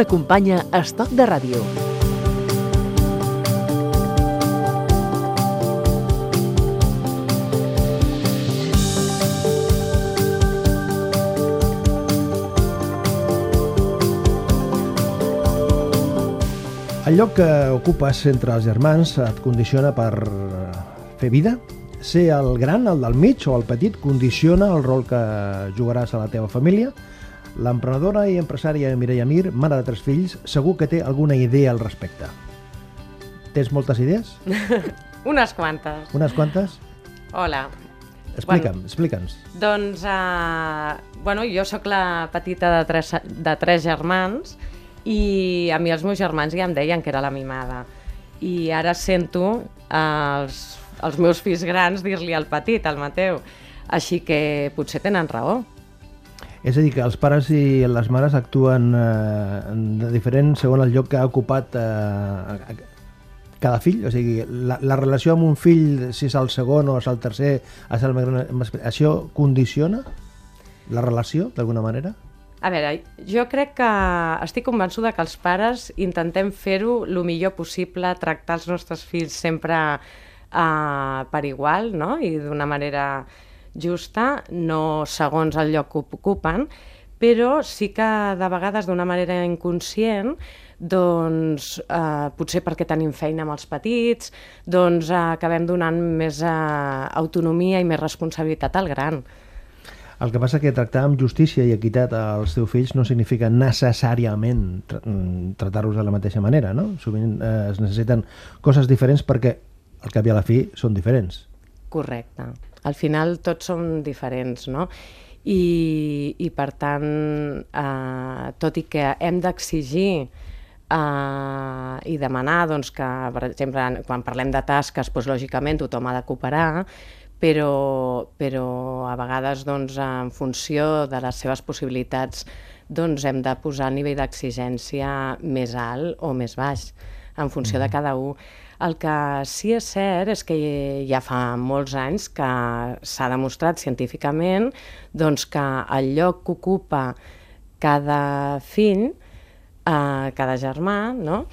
t'acompanya Estoc de Ràdio. El lloc que ocupes entre els germans et condiciona per fer vida? Ser el gran, el del mig o el petit condiciona el rol que jugaràs a la teva família? L'emprenedora i empresària Mireia Mir, mare de tres fills, segur que té alguna idea al respecte. Tens moltes idees? Unes quantes. Unes quantes? Hola. Explica'm, bueno, explica'ns. Doncs, uh, bueno, jo sóc la petita de tres, de tres germans i a mi els meus germans ja em deien que era la mimada. I ara sento els, els meus fills grans dir-li al petit, al Mateu. Així que potser tenen raó. És a dir, que els pares i les mares actuen eh, de diferent segons el lloc que ha ocupat eh, cada fill? O sigui, la, la relació amb un fill, si és el segon o és el tercer, és el gran, això condiciona la relació, d'alguna manera? A veure, jo crec que estic convençuda que els pares intentem fer-ho el millor possible, tractar els nostres fills sempre uh, per igual, no? I d'una manera justa, no segons el lloc que ocupen, però sí que de vegades d'una manera inconscient doncs eh, potser perquè tenim feina amb els petits, doncs eh, acabem donant més eh, autonomia i més responsabilitat al gran. El que passa que tractar amb justícia i equitat als teus fills no significa necessàriament tra tratar-los de la mateixa manera, no? Sovint eh, es necessiten coses diferents perquè al cap i a la fi són diferents. Correcte. Al final tots som diferents, no? I, i per tant, eh, tot i que hem d'exigir eh, i demanar doncs, que, per exemple, quan parlem de tasques, doncs, lògicament tothom ha de cooperar, però, però a vegades doncs, en funció de les seves possibilitats doncs, hem de posar el nivell d'exigència més alt o més baix, en funció mm. de cada un. El que sí és cert és que ja fa molts anys que s'ha demostrat científicament doncs, que el lloc que ocupa cada fill, eh, cada germà, no?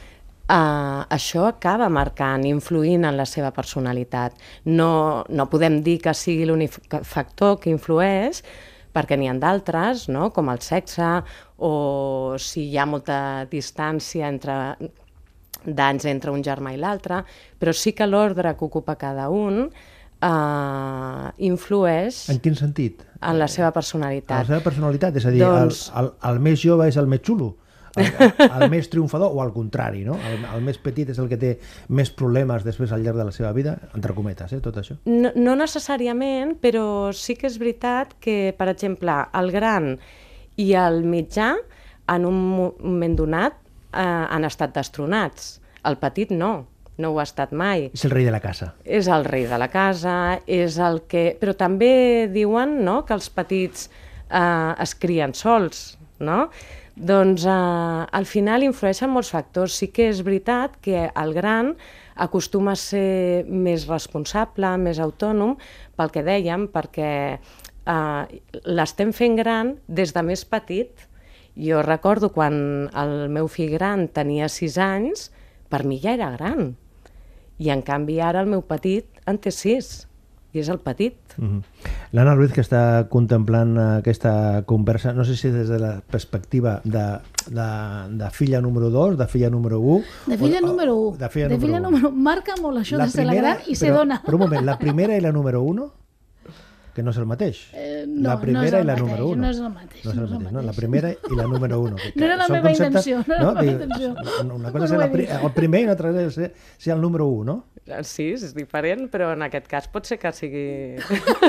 Uh, això acaba marcant, influint en la seva personalitat. No, no podem dir que sigui l'únic factor que influeix, perquè n'hi ha d'altres, no? com el sexe, o si hi ha molta distància entre d'anys entre un germà i l'altre, però sí que l'ordre que ocupa cada un uh, influeix... En quin sentit? En la seva personalitat. En la seva personalitat, és a dir, doncs... el, el, el més jove és el més xulo el, el més triomfador o al contrari, no? El, el més petit és el que té més problemes després al llarg de la seva vida, entre cometes, eh, tot això? No, no necessàriament, però sí que és veritat que, per exemple, el gran i el mitjà en un moment donat eh, han estat destronats. El petit no, no ho ha estat mai. És el rei de la casa. És el rei de la casa, és el que... Però també diuen no, que els petits eh, es crien sols, no? Doncs eh, al final influeixen molts factors. Sí que és veritat que el gran acostuma a ser més responsable, més autònom, pel que dèiem, perquè eh, l'estem fent gran des de més petit. Jo recordo quan el meu fill gran tenia 6 anys, per mi ja era gran. I en canvi ara el meu petit en té 6 i és el petit. Mm -hmm. L'Anna Ruiz, que està contemplant aquesta conversa, no sé si des de la perspectiva de, de, de filla número 2, de filla número 1... De filla o, número 1. De filla, de número, filla número 1. Marca molt això la de ser la gran i ser dona. Però un moment, la primera i la número 1? Que no és el mateix. Eh, no, la primera no i la mateix, número 1. No és el mateix. No és el mateix, no? La primera i la número 1. No era la meva conceptes, intenció. No no? la meva intenció. Una cosa és ser la, el primer i una altra és ser, ser el número 1, no? Sí, és diferent, però en aquest cas pot ser que sigui...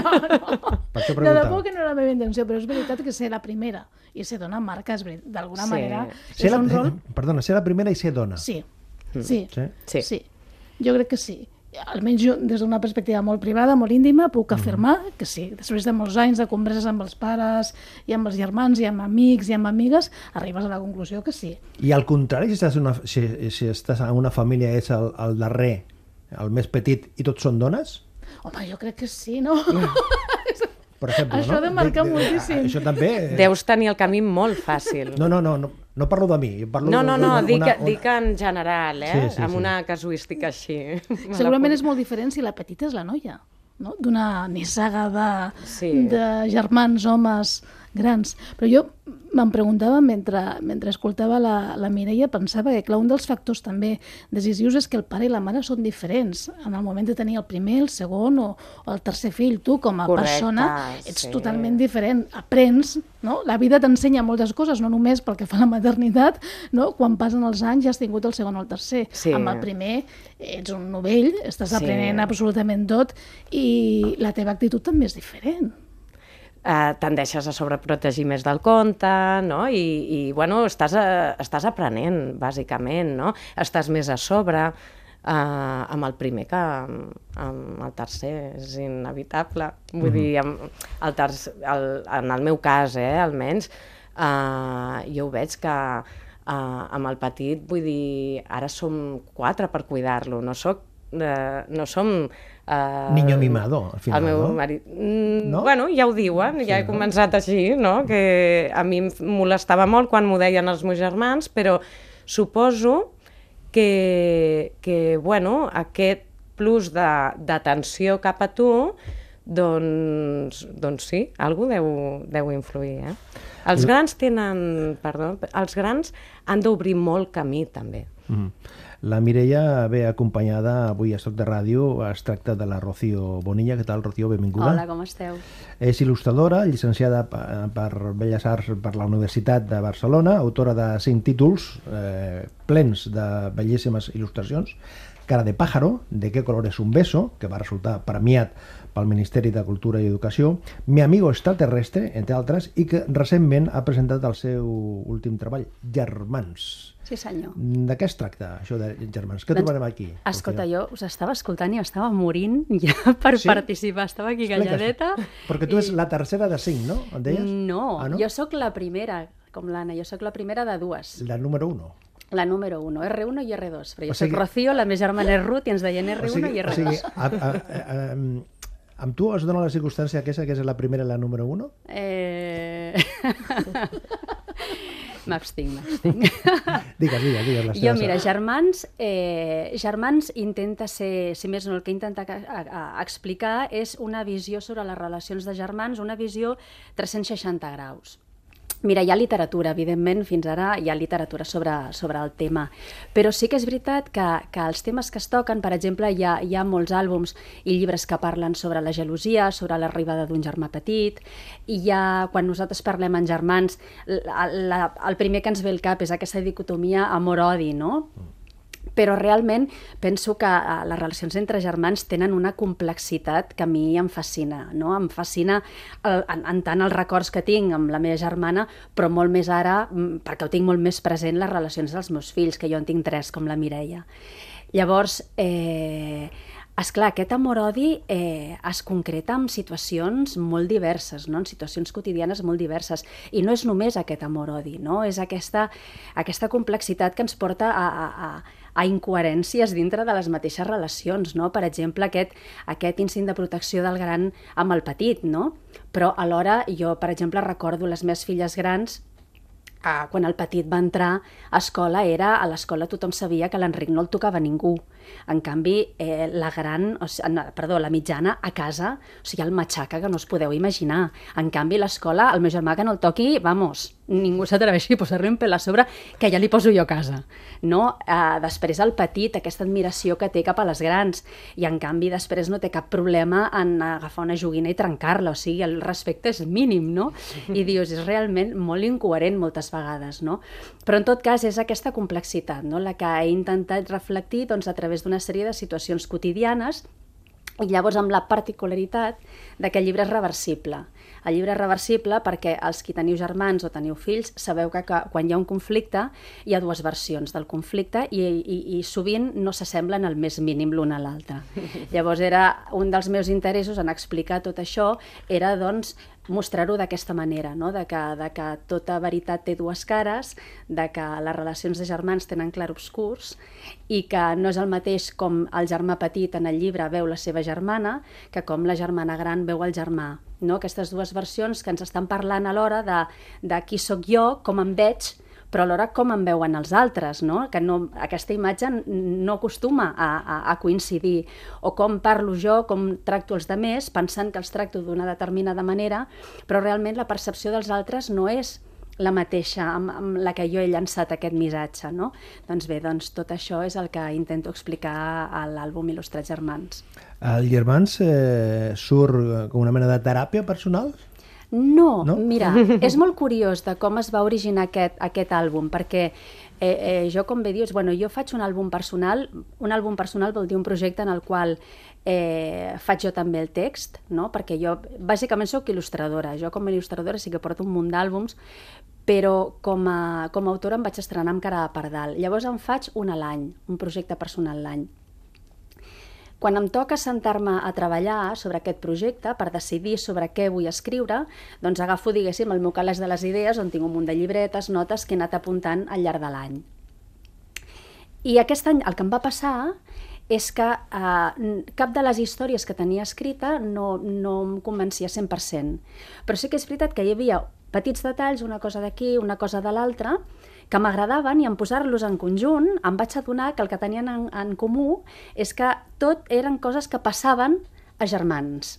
No, no. Per això de debò que no era la meva intenció, però és veritat que ser la primera i ser dona marca, d'alguna sí. manera, ser és la, un rol... Perdona, ser la primera i ser dona. Sí, sí, sí. sí. sí. Jo crec que sí almenys jo, des d'una perspectiva molt privada, molt íntima, puc afirmar que sí, després de molts anys de converses amb els pares i amb els germans i amb amics i amb amigues, arribes a la conclusió que sí. I al contrari, si estàs, una, si, si estàs en una família és el, el darrer, el més petit, i tots són dones? Home, jo crec que sí, no? Per exemple, això no? de marcar de, de, moltíssim. Això també... Deus tenir el camí molt fàcil. No, no, no, no, No parlo de mi, parlo No, no, no, d'una- dic, una- dic en general, eh? Sí, sí, amb sí. una casuística així. Segurament és molt diferent si la petita és la noia, no? d'una nissaga de, Sí. de germans, homes grans. Però jo me'n preguntava, mentre, mentre escoltava la, la Mireia, pensava que clar, un dels factors també decisius és que el pare i la mare són diferents. En el moment de tenir el primer, el segon o, o el tercer fill, tu com a Correcte, persona ets sí. totalment diferent. Aprens, no? La vida t'ensenya moltes coses, no només pel que fa a la maternitat, no? Quan passen els anys ja has tingut el segon o el tercer. Sí. Amb el primer ets un novell, estàs Sí. aprenent absolutament tot i la teva actitud també és diferent. Eh, tendeixes a sobreprotegir més del compte, no? I, i bueno, estàs, a, estàs aprenent, bàsicament, no? Estàs més a sobre eh, amb el primer que amb, amb el tercer, és inevitable. Vull dir, amb el tercer, el, en el meu cas, eh, almenys, eh, jo ho veig que eh, amb el petit, vull dir, ara som quatre per cuidar-lo, no soc eh, no som... Eh, Niño mimado, al final, el meu no? marit... Mm, No? Bueno, ja ho diuen, ja he no? començat així, no? que a mi em molestava molt quan m'ho deien els meus germans, però suposo que, que bueno, aquest plus d'atenció cap a tu, doncs, doncs sí, algú deu, deu influir. Eh? Els grans tenen, perdó, els grans han d'obrir molt camí també. Mm. La Mireia ve acompanyada avui a Soc de Ràdio, es tracta de la Rocío Bonilla. Què tal, Rocío? Benvinguda. Hola, com esteu? És il·lustradora, llicenciada per, Belles Arts per la Universitat de Barcelona, autora de cinc títols eh, plens de bellíssimes il·lustracions, Cara de pájaro, De qué color es un beso, que va resultar premiat pel Ministeri de Cultura i Educació, Mi amigo extraterrestre, entre altres, i que recentment ha presentat el seu últim treball, Germans. Sí, senyor. De què es tracta, això de Germans? Què Doncs, trobarem aquí? Escolta, jo us estava escoltant i estava morint ja per Sí? participar. Estava aquí calladeta. Perquè tu és la tercera de cinc, no? Em deies? No, ah, no? jo sóc la primera, com l'Anna, jo sóc la primera de dues. La número uno. La número 1, R1 i R2. Però jo O sigui- soc Rocío, la meva germana és Ruth i ens deien R1 i o R2. sigui a, a, a, a, amb tu es dona la circumstància aquesta que és la primera i la número uno? Eh... m'abstinc, m'abstinc. Digues, digues, digues les Jo, mira, Germans, eh, Germans intenta ser, si més no, el que intenta ca- a, a, explicar és una visió sobre les relacions de germans, una visió 360 graus. Mira, hi ha literatura, evidentment, fins ara hi ha literatura sobre, sobre el tema, però sí que és veritat que, que els temes que es toquen, per exemple, hi ha, hi ha molts àlbums i llibres que parlen sobre la gelosia, sobre l'arribada d'un germà petit, i hi ha, quan nosaltres parlem en germans, la, la, el primer que ens ve al cap és aquesta dicotomia amor-odi, no? Però realment penso que eh, les relacions entre germans tenen una complexitat que a mi em fascina, no? Em fascina el, en, en tant els records que tinc amb la meva germana, però molt més ara, mm, perquè ho tinc molt més present, les relacions dels meus fills, que jo en tinc tres, com la Mireia. Llavors, eh, esclar, aquest amor-odi eh, es concreta en situacions molt diverses, no? en situacions quotidianes molt diverses. I no és només aquest amor-odi, no? és aquesta, aquesta complexitat que ens porta a, a, a, a incoherències dintre de les mateixes relacions. No? Per exemple, aquest, aquest instint de protecció del gran amb el petit, no? però alhora jo, per exemple, recordo les meves filles grans Ah, quan el petit va entrar a escola era a l'escola tothom sabia que l'Enric no el tocava ningú. En canvi, eh, la gran, o sigui, no, perdó, la mitjana a casa, o sigui, el matxaca que no us podeu imaginar. En canvi, l'escola, el meu germà que no el toqui, vamos, ningú s'atreveixi a posar-li un pèl a sobre que ja li poso jo a casa. No? Eh, després el petit, aquesta admiració que té cap a les grans, i en canvi després no té cap problema en agafar una joguina i trencar-la, o sigui, el respecte és mínim, no? I dius, és realment molt incoherent moltes vegades, no? Però en tot cas és aquesta complexitat, no? La que he intentat reflectir doncs, a través d'una sèrie de situacions quotidianes i llavors amb la particularitat de que el llibre és reversible. El llibre és reversible perquè els qui teniu germans o teniu fills sabeu que, que quan hi ha un conflicte hi ha dues versions del conflicte i, i, i sovint no s'assemblen al més mínim l'un a l'altre. Llavors era un dels meus interessos en explicar tot això era doncs mostrar-ho d'aquesta manera, no? de, que, de que tota veritat té dues cares, de que les relacions de germans tenen clarobscurs i que no és el mateix com el germà petit en el llibre veu la seva germana que com la germana gran veu el germà. No? Aquestes dues versions que ens estan parlant alhora de, de qui sóc jo, com em veig, però alhora com em veuen els altres, no? que no, aquesta imatge no acostuma a, a, a coincidir, o com parlo jo, com tracto els demés, pensant que els tracto d'una determinada manera, però realment la percepció dels altres no és la mateixa amb, amb la que jo he llançat aquest missatge, no? Doncs bé, doncs tot això és el que intento explicar a l'àlbum Il·lustrats Germans. El Germans eh, surt com una mena de teràpia personal? No, no? mira, és molt curiós de com es va originar aquest, aquest àlbum, perquè eh, eh, jo, com bé dius, bueno, jo faig un àlbum personal, un àlbum personal vol dir un projecte en el qual eh, faig jo també el text, no? perquè jo bàsicament sóc il·lustradora, jo com a il·lustradora sí que porto un munt d'àlbums, però com a, com a autora em vaig estrenar amb cara per dalt. Llavors em faig un a l'any, un projecte personal l'any. Quan em toca sentar-me a treballar sobre aquest projecte per decidir sobre què vull escriure, doncs agafo, diguéssim, el meu calaix de les idees on tinc un munt de llibretes, notes que he anat apuntant al llarg de l'any. I aquest any el que em va passar és que eh, cap de les històries que tenia escrita no, no em convencia 100%. Però sí que és veritat que hi havia petits detalls, una cosa d'aquí, una cosa de l'altra, que m'agradaven i en posar-los en conjunt em vaig adonar que el que tenien en, en comú és que tot eren coses que passaven a germans.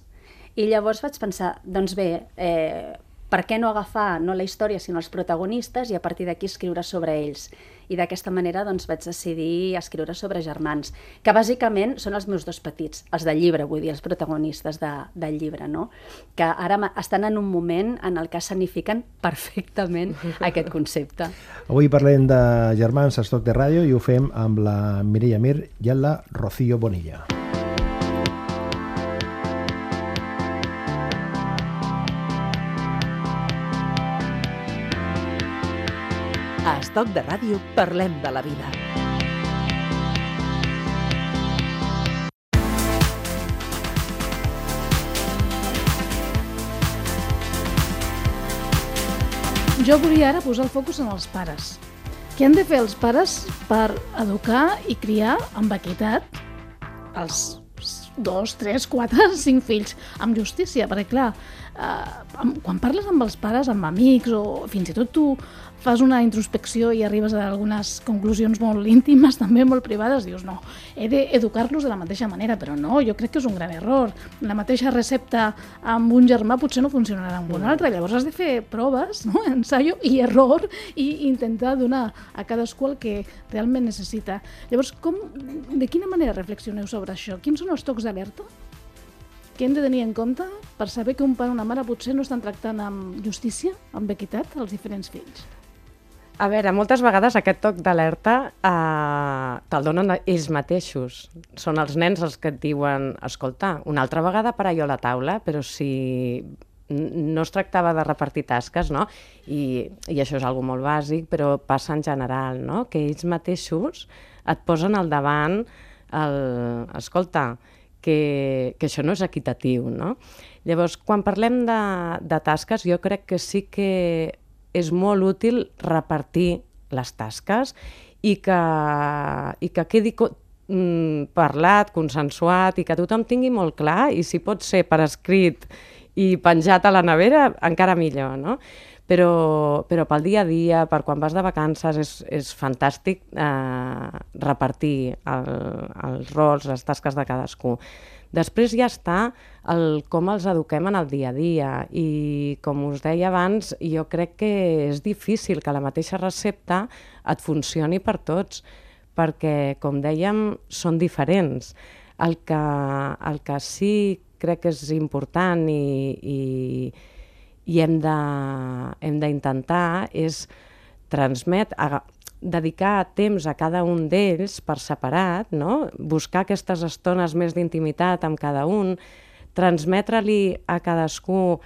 I llavors vaig pensar, doncs bé, eh, per què no agafar no la història sinó els protagonistes i a partir d'aquí escriure sobre ells i d'aquesta manera doncs, vaig decidir escriure sobre germans, que bàsicament són els meus dos petits, els del llibre, vull dir, els protagonistes de, del llibre, no? que ara estan en un moment en el que sanifiquen perfectament aquest concepte. Avui parlem de germans a Estoc de Ràdio i ho fem amb la Mireia Mir i la Rocío Bonilla. Estoc de Ràdio parlem de la vida. Jo volia ara posar el focus en els pares. Què han de fer els pares per educar i criar amb equitat els dos, tres, quatre, cinc fills, amb justícia, perquè clar, eh, quan parles amb els pares, amb amics o fins i tot tu fas una introspecció i arribes a algunes conclusions molt íntimes, també molt privades, dius, no, he d'educar-los de la mateixa manera, però no, jo crec que és un gran error. La mateixa recepta amb un germà potser no funcionarà amb un altre, llavors has de fer proves, no? ensaio i error, i intentar donar a cadascú el que realment necessita. Llavors, com, de quina manera reflexioneu sobre això? Quins són els tocs d'alerta? Què hem de tenir en compte per saber que un pare o una mare potser no estan tractant amb justícia, amb equitat, els diferents fills? A veure, moltes vegades aquest toc d'alerta eh, te'l donen ells mateixos. Són els nens els que et diuen, escolta, una altra vegada parar jo a la taula, però si no es tractava de repartir tasques, no? I, i això és algo molt bàsic, però passa en general, no? Que ells mateixos et posen al davant el... Escolta, que, que això no és equitatiu, no? Llavors, quan parlem de, de tasques, jo crec que sí que és molt útil repartir les tasques i que, i que quedi mm, parlat, consensuat i que tothom tingui molt clar i si pot ser per escrit i penjat a la nevera, encara millor, no? Però, però pel dia a dia, per quan vas de vacances, és, és fantàstic eh, repartir el, els rols, les tasques de cadascú. Després ja està el com els eduquem en el dia a dia i, com us deia abans, jo crec que és difícil que la mateixa recepta et funcioni per tots, perquè, com dèiem, són diferents. El que, el que sí crec que és important i, i, i hem d'intentar és transmetre, dedicar temps a cada un d'ells per separat, no? buscar aquestes estones més d'intimitat amb cada un, transmetre-li a cadascú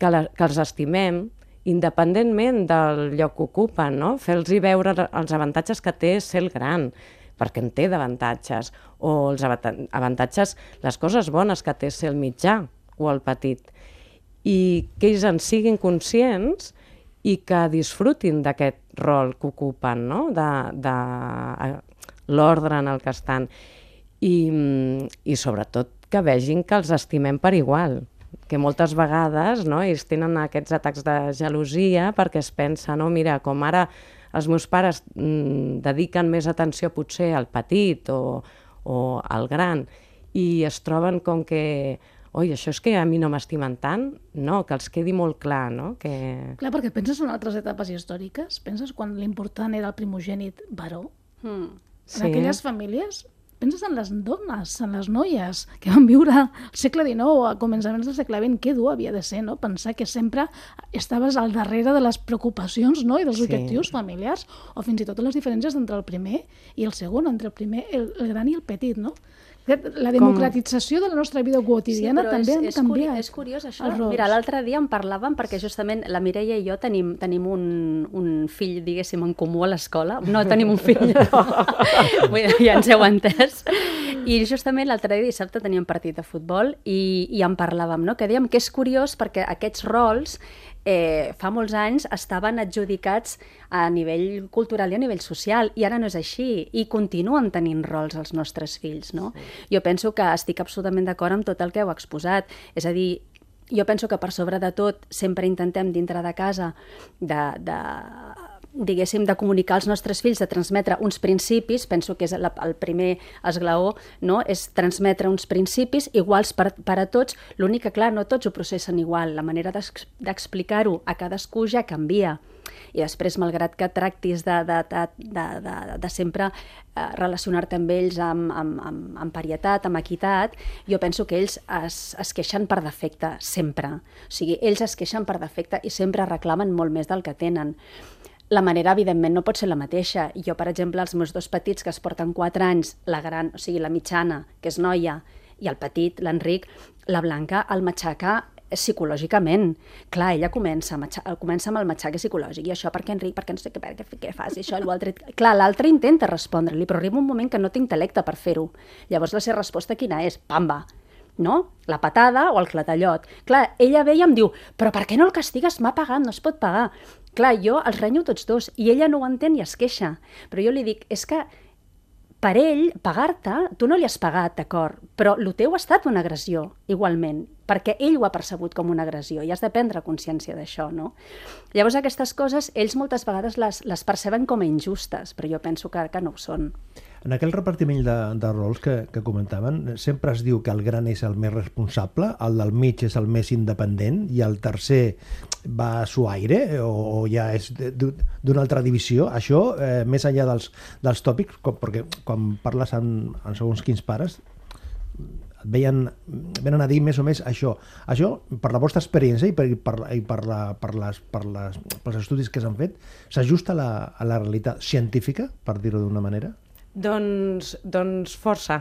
que, la, que els estimem, independentment del lloc que ocupen, no? fer-los veure els avantatges que té ser el gran, perquè en té d'avantatges, o els avantatges, les coses bones que té ser el mitjà o el petit, i que ells en siguin conscients i que disfrutin d'aquest rol que ocupen, no? de, de l'ordre en el que estan. I, I sobretot que vegin que els estimem per igual, que moltes vegades no, ells tenen aquests atacs de gelosia perquè es pensa, no, mira, com ara els meus pares mm, dediquen més atenció potser al petit o, o al gran i es troben com que oi, això és que a mi no m'estimen tant? No, que els quedi molt clar, no? Que... Clar, perquè penses en altres etapes històriques, penses quan l'important era el primogènit baró. Mm. En aquelles famílies penses en les dones, en les noies que van viure al segle XIX, a començaments del segle XX, que dur havia de ser, no? Pensar que sempre estaves al darrere de les preocupacions no? i dels Sí. objectius familiars, o fins i tot les diferències entre el primer i el segon, entre el primer, el, el gran i el petit, no? La democratització de la nostra vida quotidiana però també és, ha és, canviat. curi és curiós això. Mira, l'altre dia en parlàvem perquè justament la Mireia i jo tenim, tenim un, un fill, diguéssim, en comú a l'escola. No tenim un fill, no. Ja ens heu entès. I justament l'altre dia dissabte teníem partit de futbol i, i en parlàvem, no? que dèiem que és curiós perquè aquests rols eh, fa molts anys estaven adjudicats a nivell cultural i a nivell social, i ara no és així, i continuen tenint rols els nostres fills, no? Jo penso que estic absolutament d'acord amb tot el que heu exposat, és a dir, jo penso que per sobre de tot sempre intentem dintre de casa de, de diguéssim, de comunicar als nostres fills, de transmetre uns principis, penso que és la, el primer esglaó, no? és transmetre uns principis iguals per, per a tots, l'únic que, clar, no tots ho processen igual, la manera d'ex- d'explicar-ho a cadascú ja canvia. I després, malgrat que tractis de, de, de, de, de, de sempre eh, relacionar-te amb ells amb, amb, amb, amb parietat, amb equitat, jo penso que ells es, es queixen per defecte, sempre. O sigui, ells es queixen per defecte i sempre reclamen molt més del que tenen. La manera, evidentment, no pot ser la mateixa. Jo, per exemple, els meus dos petits, que es porten 4 anys, la gran, o sigui, la mitjana, que és noia, i el petit, l'Enric, la Blanca, el matxaca psicològicament. Clar, ella comença, matxa- comença amb el matxaque psicològic, i això perquè Enric, perquè no sé què, què, què fas, i això l'altre... Clar, l'altre intenta respondre-li, però arriba un moment que no té intel·lecte per fer-ho. Llavors la seva resposta quina és? Pamba, no? La patada o el clatallot. Clar, ella ve i em diu, però per què no el castigues? M'ha pagat, no es pot pagar. Clar, jo els renyo tots dos i ella no ho entén i es queixa. Però jo li dic, és que per ell, pagar-te, tu no li has pagat, d'acord, però el teu ha estat una agressió, igualment, perquè ell ho ha percebut com una agressió i has de prendre consciència d'això, no? Llavors aquestes coses, ells moltes vegades les, les perceben com a injustes, però jo penso que, que no ho són. En aquell repartiment de, de rols que, que comentaven, sempre es diu que el gran és el més responsable, el del mig és el més independent i el tercer va a su aire o, o ja és d'una altra divisió. Això, eh, més enllà dels, dels tòpics, com, perquè quan parles amb, amb segons quins pares, et veien, venen a dir més o més això. Això, per la vostra experiència i per, per, i per, la, per, les, per les, pels estudis que s'han fet, s'ajusta a, la, a la realitat científica, per dir-ho d'una manera? Doncs, doncs força.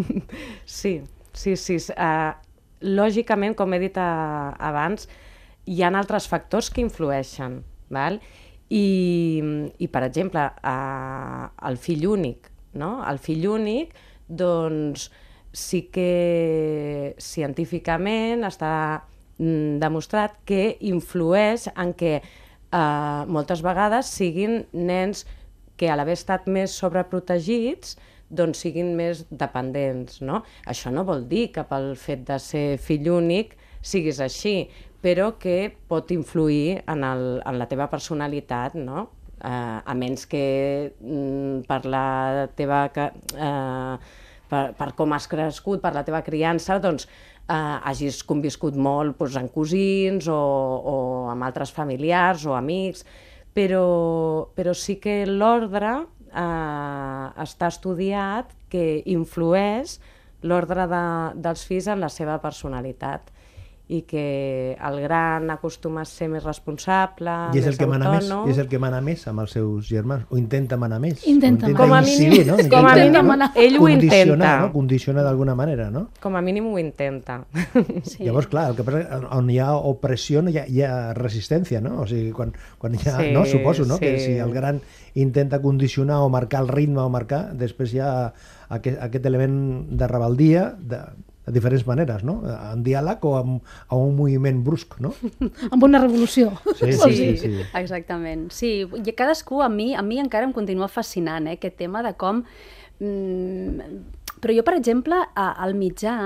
sí, sí, sí. Uh, lògicament, com he dit uh, abans, hi ha altres factors que influeixen. Val? I, I, per exemple, uh, el fill únic. No? El fill únic, doncs, sí que científicament està mm, demostrat que influeix en que eh, moltes vegades siguin nens que a l'haver estat més sobreprotegits doncs siguin més dependents, no? Això no vol dir que pel fet de ser fill únic siguis així, però que pot influir en, el, en la teva personalitat, no? Eh, a menys que mm, per la teva... Eh, per, per com has crescut, per la teva criança, doncs eh, hagis conviscut molt doncs, amb cosins o, o amb altres familiars o amics, però, però sí que l'ordre eh, està estudiat que influeix l'ordre de, dels fills en la seva personalitat i que el gran acostuma a ser més responsable, I és el més que mana més, autònom. i és el que mana més amb els seus germans, o intenta manar més. Intenta manar. Com a incidir, mínim- no? com a Intenta, mínim, no? ell ho Condiciona, intenta. No? Condiciona d'alguna manera, no? Com a mínim ho intenta. Sí. Llavors, clar, el que passa és que on hi ha opressió no hi ha, hi ha resistència, no? O sigui, quan, quan hi ha... Sí, no? Suposo, no? Que sí. si el gran intenta condicionar o marcar el ritme o marcar, després hi ha aquest, aquest element de rebeldia de, de diferents maneres, no? En diàleg o amb, amb un moviment brusc, no? amb una revolució. Sí, sí, dir? sí, sí. Exactament. Sí, i cadascú, a mi, a mi encara em continua fascinant, eh, aquest tema de com... Mm, però jo, per exemple, a, al mitjà,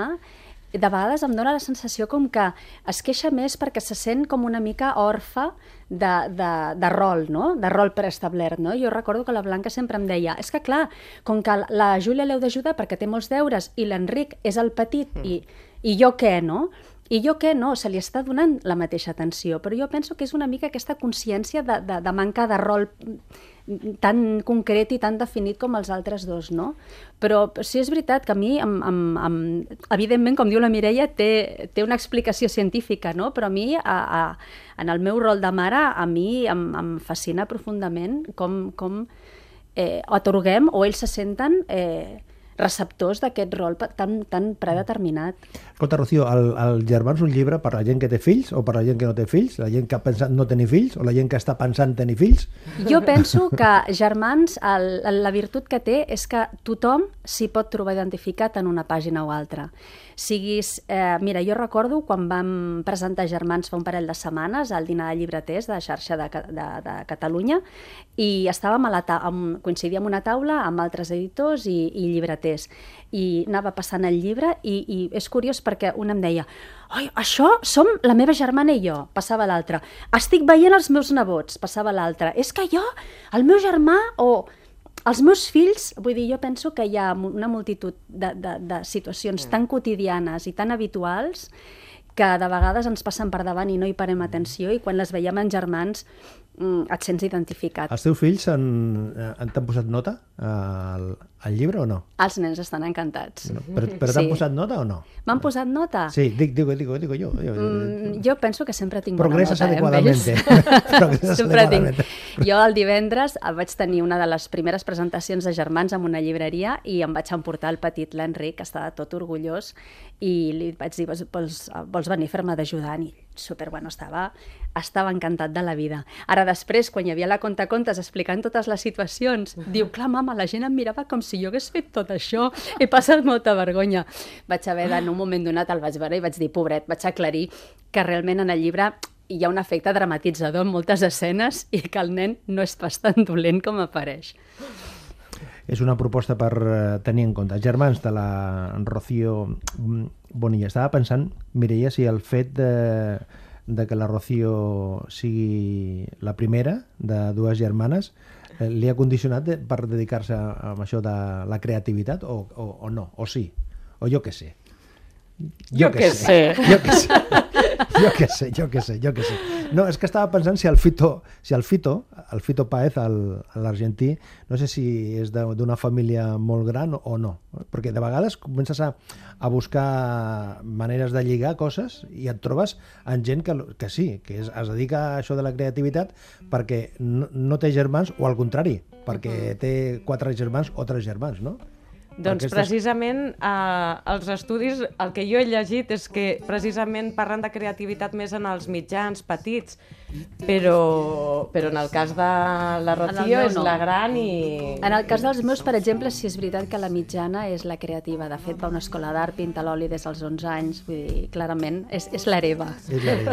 de vegades em dóna la sensació com que es queixa més perquè se sent com una mica orfa de, de, de rol, no? de rol preestablert. No? Jo recordo que la Blanca sempre em deia és que clar, com que la Júlia l'heu d'ajudar perquè té molts deures i l'Enric és el petit mm. i, i jo què, no? I jo què? No, se li està donant la mateixa atenció, però jo penso que és una mica aquesta consciència de, de, de manca de rol tan concret i tan definit com els altres dos, no? Però sí és veritat que a mi, amb, amb, amb, evidentment, com diu la Mireia, té, té una explicació científica, no? Però a mi, a, a, en el meu rol de mare, a mi em, em fascina profundament com, com eh, atorguem o ells se senten... Eh, receptors d'aquest rol tan, tan predeterminat. Escolta, Rocío, el, el Germà és un llibre per la gent que té fills o per la gent que no té fills? La gent que ha pensat no tenir fills o la gent que està pensant tenir fills? Jo penso que Germans, el, la virtut que té és que tothom s'hi pot trobar identificat en una pàgina o altra siguis... Eh, mira, jo recordo quan vam presentar Germans fa un parell de setmanes al dinar de llibreters de la xarxa de, de, de Catalunya i estàvem a la amb, coincidíem en una taula amb altres editors i, i llibreters i anava passant el llibre i, i és curiós perquè un em deia Ai, això som la meva germana i jo, passava l'altra. Estic veient els meus nebots, passava l'altra. És que jo, el meu germà, o els meus fills, vull dir, jo penso que hi ha una multitud de, de, de situacions mm. tan quotidianes i tan habituals que de vegades ens passen per davant i no hi parem atenció i quan les veiem en germans et sents identificat. Els teus fills han, t'han posat nota al, al llibre o no? Els nens estan encantats. No, però però t'han sí. posat nota o no? M'han posat nota? Sí, dic, digo, digo, digo jo. jo, mm, jo penso que sempre tinc Progressas bona nota. Progressas adequadament. sempre tinc. Jo el divendres vaig tenir una de les primeres presentacions de germans en una llibreria i em vaig emportar el petit l'Enric, que estava tot orgullós, i li vaig dir, vols, vols venir a fer-me d'ajudant? I super, bueno, estava, estava encantat de la vida. Ara després, quan hi havia la conta contes explicant totes les situacions, diu, clar, mama, la gent em mirava com si jo hagués fet tot això. He passat molta vergonya. Vaig haver de, en un moment donat, el vaig veure i vaig dir, pobret, vaig aclarir que realment en el llibre hi ha un efecte dramatitzador en moltes escenes i que el nen no és pas tan dolent com apareix. És una proposta per eh, tenir en compte. Germans de la Rocío Bonilla. Estava pensant, Mireia, si el fet de, de que la Rocío sigui la primera de dues germanes Eh, li ha condicionat de, per dedicar-se a, a això de la creativitat o, o, o no, o sí, o jo què sé. Jo, jo què sé. sé. Jo què sé. jo què sé, jo què sé, jo què sé. No, és que estava pensant si el Fito, si el Fito, el Fito Paez, l'argentí, no sé si és d'una família molt gran o no, perquè de vegades comences a, a buscar maneres de lligar coses i et trobes en gent que, que sí, que es, es dedica a això de la creativitat perquè no, no té germans o al contrari, perquè té quatre germans o tres germans, no? Doncs aquestes... precisament eh, els estudis, el que jo he llegit és que precisament parlen de creativitat més en els mitjans petits, però, però en el cas de la Rocío és no. la gran i... En el cas dels meus, per exemple, sí és veritat que la mitjana és la creativa. De fet, va a una escola d'art, pinta l'oli des dels 11 anys, vull dir, clarament, és, és l'hereva.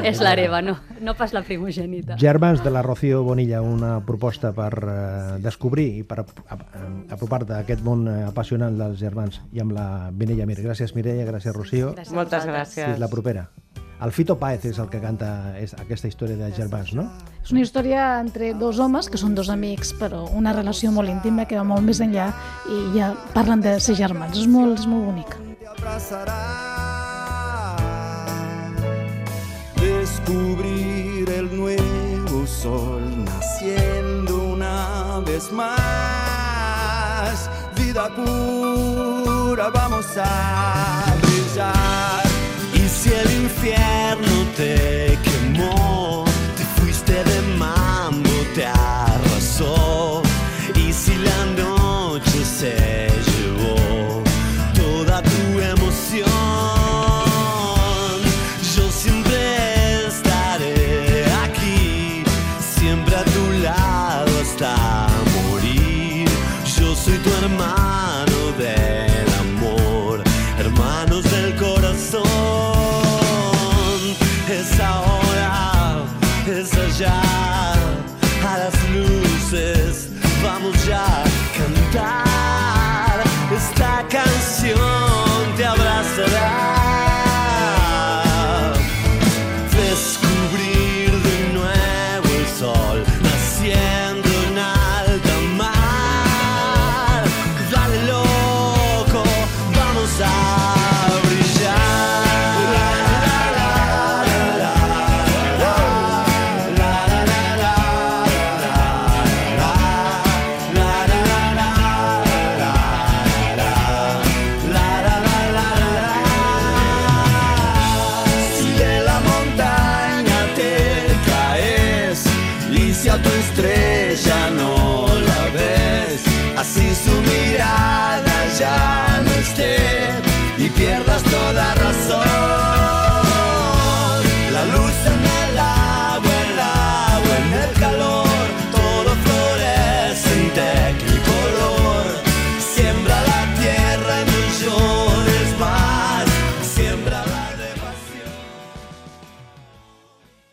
És l'hereva, no, no pas la primogènita. Germans de la Rocío Bonilla, una proposta per uh, descobrir i per apropar-te a aquest món uh, apassionant dels germans i amb la Mireia Mir. Gràcies, Mireia, gràcies, Rocío. Gràcies Moltes gràcies. Fins la propera. El Fito Paez és el que canta és aquesta història de germans, no? És una història entre dos homes, que són dos amics, però una relació molt íntima que va molt més enllà i ja parlen de ser germans. És molt, és molt bonic. Descubrir el nuevo sol naciendo una vez más. Pura, vamos a brillar si el infierno te quemó, te fuiste de mambo, te arrasó. Y si la noche